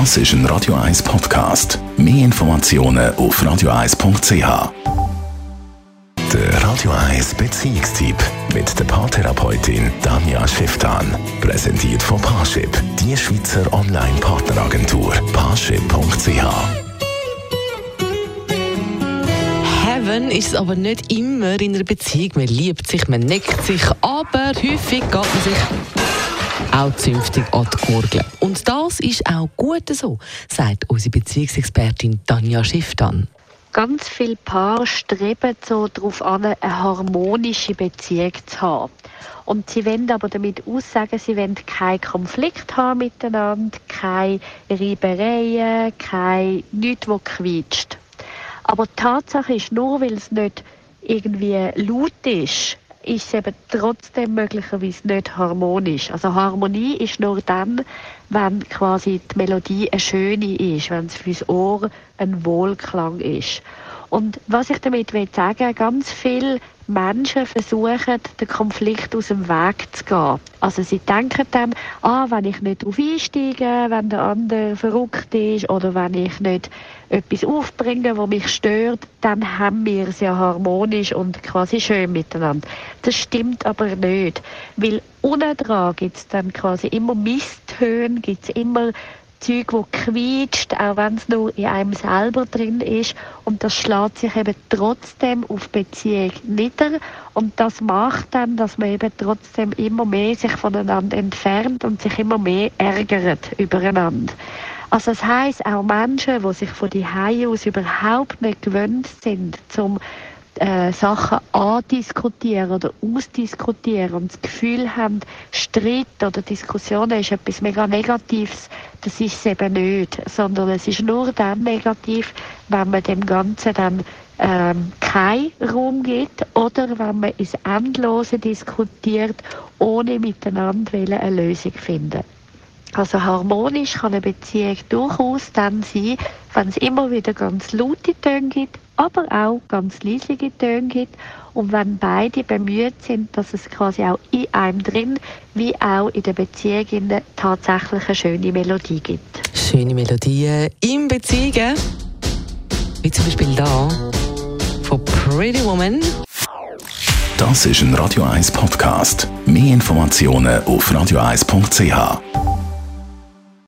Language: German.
Das ist ein Radio 1 Podcast. Mehr Informationen auf radio1.ch. Der Radio 1 Beziehungstyp mit der Paartherapeutin Danja Schifftan. Präsentiert von Paarship, die Schweizer Online-Partneragentur. Paarship.ch. Heaven ist es aber nicht immer in einer Beziehung. Man liebt sich, man neckt sich, aber häufig geht man sich auch zünftig an die Gurgel. Und das ist auch gut so, sagt unsere Beziehungsexpertin Tanja Schifftan. Ganz viele Paare streben so darauf an, eine harmonische Beziehung zu haben. Und sie wollen aber damit aussagen, sie wollen keinen Konflikt haben miteinander, keine Reibereien, kein nichts, was quietscht. Aber die Tatsache ist, nur weil es nicht irgendwie laut ist, ist es eben trotzdem möglicherweise nicht harmonisch. Also Harmonie ist nur dann, wenn quasi die Melodie eine schöne ist, wenn es fürs Ohr ein Wohlklang ist. Und was ich damit will sagen, ganz viele Menschen versuchen, den Konflikt aus dem Weg zu gehen. Also sie denken dann, ah, wenn ich nicht darauf einsteige, wenn der andere verrückt ist oder wenn ich nicht etwas aufbringe, was mich stört, dann haben wir es ja harmonisch und quasi schön miteinander. Das stimmt aber nicht, weil unten dran gibt es dann quasi immer Misstöne, gibt es immer Zeug, das quietscht, auch wenn es nur in einem selber drin ist. Und das schlägt sich eben trotzdem auf Beziehung nieder. Und das macht dann, dass man eben trotzdem immer mehr sich voneinander entfernt und sich immer mehr ärgert übereinander. Also das heisst, auch Menschen, die sich von die aus überhaupt nicht gewöhnt sind, zum äh, Sachen andiskutieren oder ausdiskutieren und das Gefühl haben, Streit oder Diskussionen ist etwas mega Negatives, das ist es eben nicht, sondern es ist nur dann negativ, wenn man dem Ganzen dann ähm, keinen Raum gibt oder wenn man ins Endlose diskutiert, ohne miteinander eine Lösung zu finden. Also harmonisch kann eine Beziehung durchaus dann sein, wenn es immer wieder ganz laute Töne gibt, aber auch ganz leislige Töne gibt und wenn beide bemüht sind, dass es quasi auch in einem drin, wie auch in der Beziehung tatsächlich eine schöne Melodie gibt. Schöne Melodien in Beziehungen, wie zum Beispiel da von Pretty Woman. Das ist ein Radio 1 Podcast. Mehr Informationen auf radio1.ch.